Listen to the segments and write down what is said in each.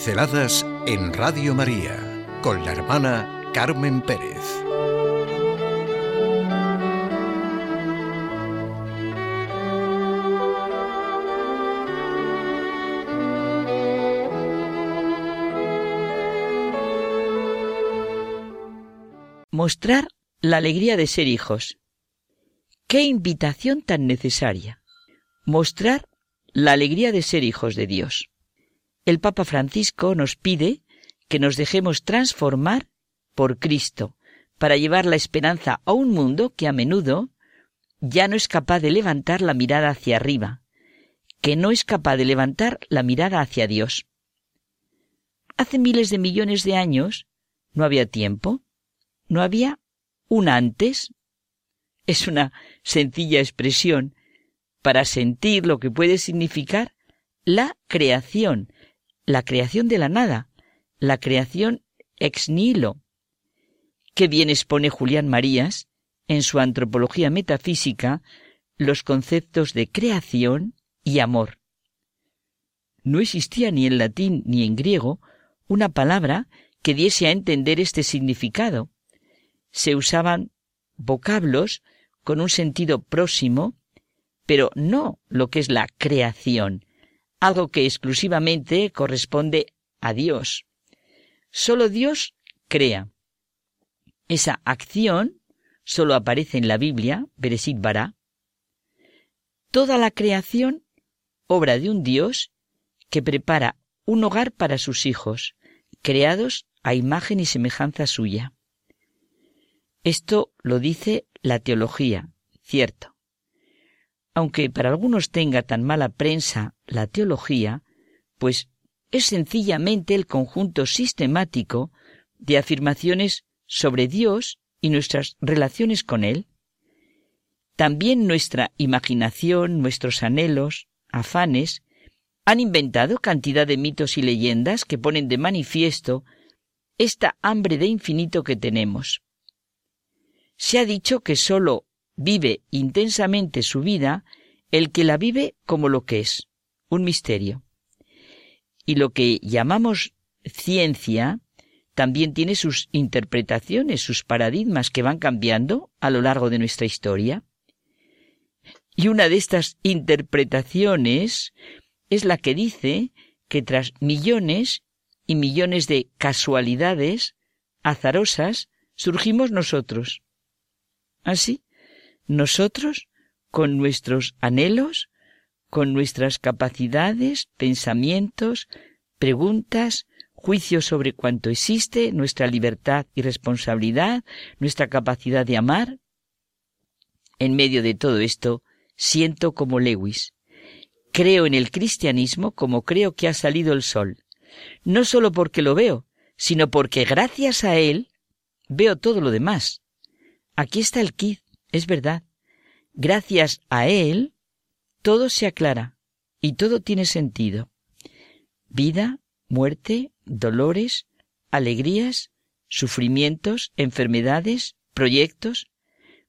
Pinceladas en Radio María con la hermana Carmen Pérez. Mostrar la alegría de ser hijos. Qué invitación tan necesaria. Mostrar la alegría de ser hijos de Dios el Papa Francisco nos pide que nos dejemos transformar por Cristo para llevar la esperanza a un mundo que a menudo ya no es capaz de levantar la mirada hacia arriba, que no es capaz de levantar la mirada hacia Dios. Hace miles de millones de años no había tiempo, no había un antes. Es una sencilla expresión para sentir lo que puede significar la creación, la creación de la nada, la creación ex nihilo. Qué bien expone Julián Marías, en su antropología metafísica, los conceptos de creación y amor. No existía ni en latín ni en griego una palabra que diese a entender este significado. Se usaban vocablos con un sentido próximo, pero no lo que es la creación, algo que exclusivamente corresponde a Dios. Solo Dios crea. Esa acción solo aparece en la Biblia, Beresit Bará. Toda la creación, obra de un Dios que prepara un hogar para sus hijos, creados a imagen y semejanza suya. Esto lo dice la teología, cierto aunque para algunos tenga tan mala prensa la teología, pues es sencillamente el conjunto sistemático de afirmaciones sobre Dios y nuestras relaciones con Él. También nuestra imaginación, nuestros anhelos, afanes, han inventado cantidad de mitos y leyendas que ponen de manifiesto esta hambre de infinito que tenemos. Se ha dicho que sólo vive intensamente su vida el que la vive como lo que es, un misterio. Y lo que llamamos ciencia también tiene sus interpretaciones, sus paradigmas que van cambiando a lo largo de nuestra historia. Y una de estas interpretaciones es la que dice que tras millones y millones de casualidades azarosas surgimos nosotros. Así, nosotros, con nuestros anhelos, con nuestras capacidades, pensamientos, preguntas, juicios sobre cuánto existe, nuestra libertad y responsabilidad, nuestra capacidad de amar. En medio de todo esto, siento como Lewis. Creo en el cristianismo como creo que ha salido el sol, no solo porque lo veo, sino porque gracias a él veo todo lo demás. Aquí está el kit. Es verdad. Gracias a Él, todo se aclara y todo tiene sentido. Vida, muerte, dolores, alegrías, sufrimientos, enfermedades, proyectos.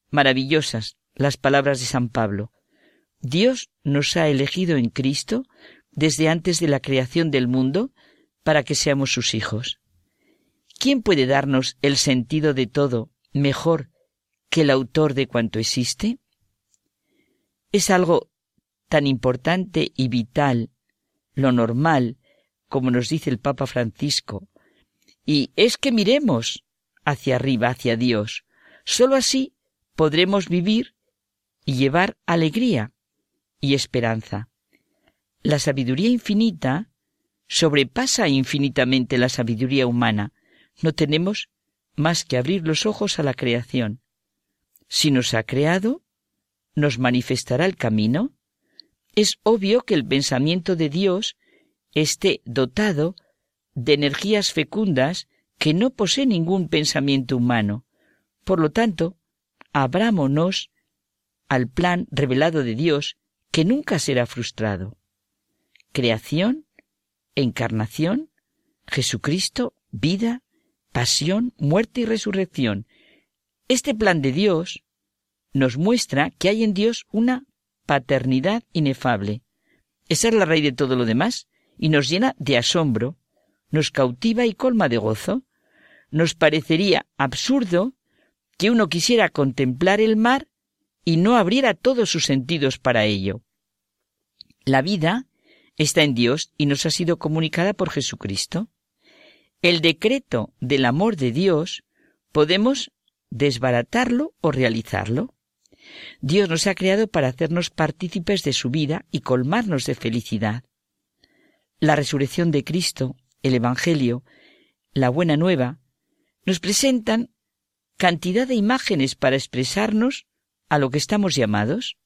Maravillosas las palabras de San Pablo. Dios nos ha elegido en Cristo desde antes de la creación del mundo para que seamos sus hijos. ¿Quién puede darnos el sentido de todo mejor que el autor de cuanto existe? Es algo tan importante y vital, lo normal, como nos dice el Papa Francisco, y es que miremos hacia arriba, hacia Dios. Sólo así podremos vivir y llevar alegría y esperanza. La sabiduría infinita sobrepasa infinitamente la sabiduría humana. No tenemos más que abrir los ojos a la creación. Si nos ha creado, nos manifestará el camino. Es obvio que el pensamiento de Dios esté dotado de energías fecundas que no posee ningún pensamiento humano. Por lo tanto, abrámonos al plan revelado de Dios que nunca será frustrado. Creación, encarnación, Jesucristo, vida, pasión, muerte y resurrección. Este plan de Dios nos muestra que hay en Dios una paternidad inefable. Esa es la raíz de todo lo demás y nos llena de asombro. nos cautiva y colma de gozo. Nos parecería absurdo que uno quisiera contemplar el mar y no abriera todos sus sentidos para ello. La vida está en Dios y nos ha sido comunicada por Jesucristo. El decreto del amor de Dios podemos desbaratarlo o realizarlo. Dios nos ha creado para hacernos partícipes de su vida y colmarnos de felicidad. La resurrección de Cristo, el Evangelio, la buena nueva, nos presentan cantidad de imágenes para expresarnos a lo que estamos llamados.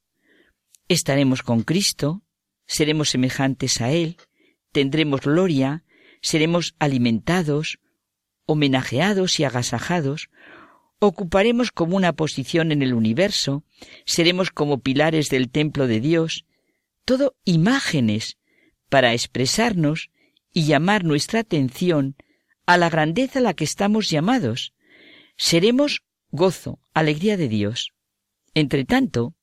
Estaremos con Cristo, seremos semejantes a Él, tendremos gloria, seremos alimentados, homenajeados y agasajados, ocuparemos como una posición en el universo, seremos como pilares del templo de Dios, todo imágenes para expresarnos y llamar nuestra atención a la grandeza a la que estamos llamados. Seremos gozo, alegría de Dios. Entre tanto,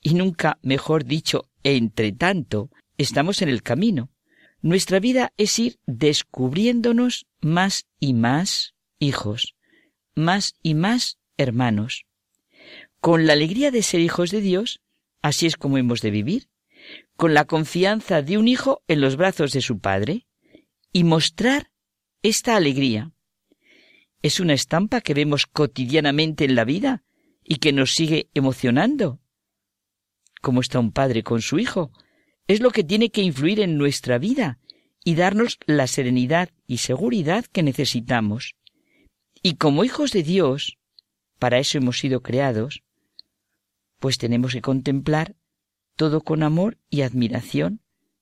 y nunca mejor dicho, entre tanto, estamos en el camino. Nuestra vida es ir descubriéndonos más y más hijos, más y más hermanos. Con la alegría de ser hijos de Dios, así es como hemos de vivir, con la confianza de un hijo en los brazos de su padre, y mostrar esta alegría. Es una estampa que vemos cotidianamente en la vida y que nos sigue emocionando. Como está un padre con su hijo, es lo que tiene que influir en nuestra vida y darnos la serenidad y seguridad que necesitamos. Y como hijos de Dios, para eso hemos sido creados, pues tenemos que contemplar todo con amor y admiración,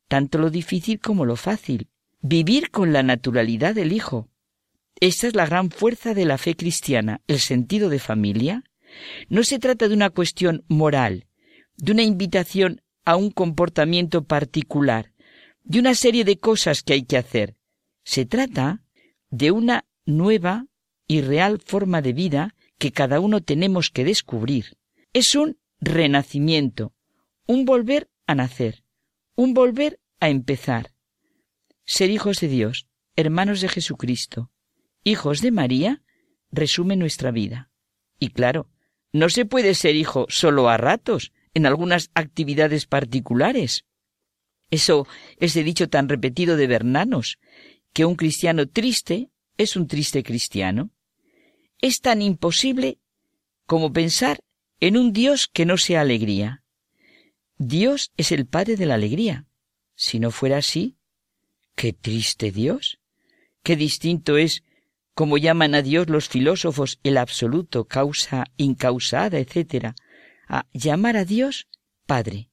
tanto lo difícil como lo fácil, vivir con la naturalidad del Hijo. Esta es la gran fuerza de la fe cristiana, el sentido de familia. No se trata de una cuestión moral, de una invitación a un comportamiento particular, de una serie de cosas que hay que hacer. Se trata de una nueva y real forma de vida que cada uno tenemos que descubrir. Es un renacimiento, un volver a nacer, un volver a empezar. Ser hijos de Dios, hermanos de Jesucristo, hijos de María, resume nuestra vida. Y claro, no se puede ser hijo solo a ratos, en algunas actividades particulares. Eso, ese dicho tan repetido de Bernanos, que un cristiano triste es un triste cristiano es tan imposible como pensar en un Dios que no sea alegría. Dios es el Padre de la alegría. Si no fuera así, qué triste Dios. Qué distinto es, como llaman a Dios los filósofos, el absoluto, causa incausada, etc., a llamar a Dios Padre.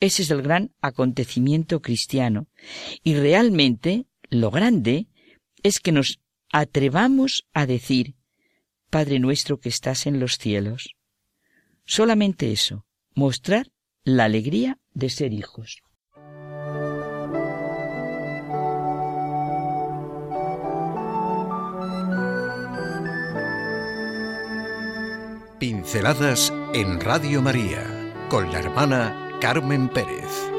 Ese es el gran acontecimiento cristiano. Y realmente lo grande es que nos atrevamos a decir, Padre nuestro que estás en los cielos. Solamente eso, mostrar la alegría de ser hijos. Pinceladas en Radio María con la hermana Carmen Pérez.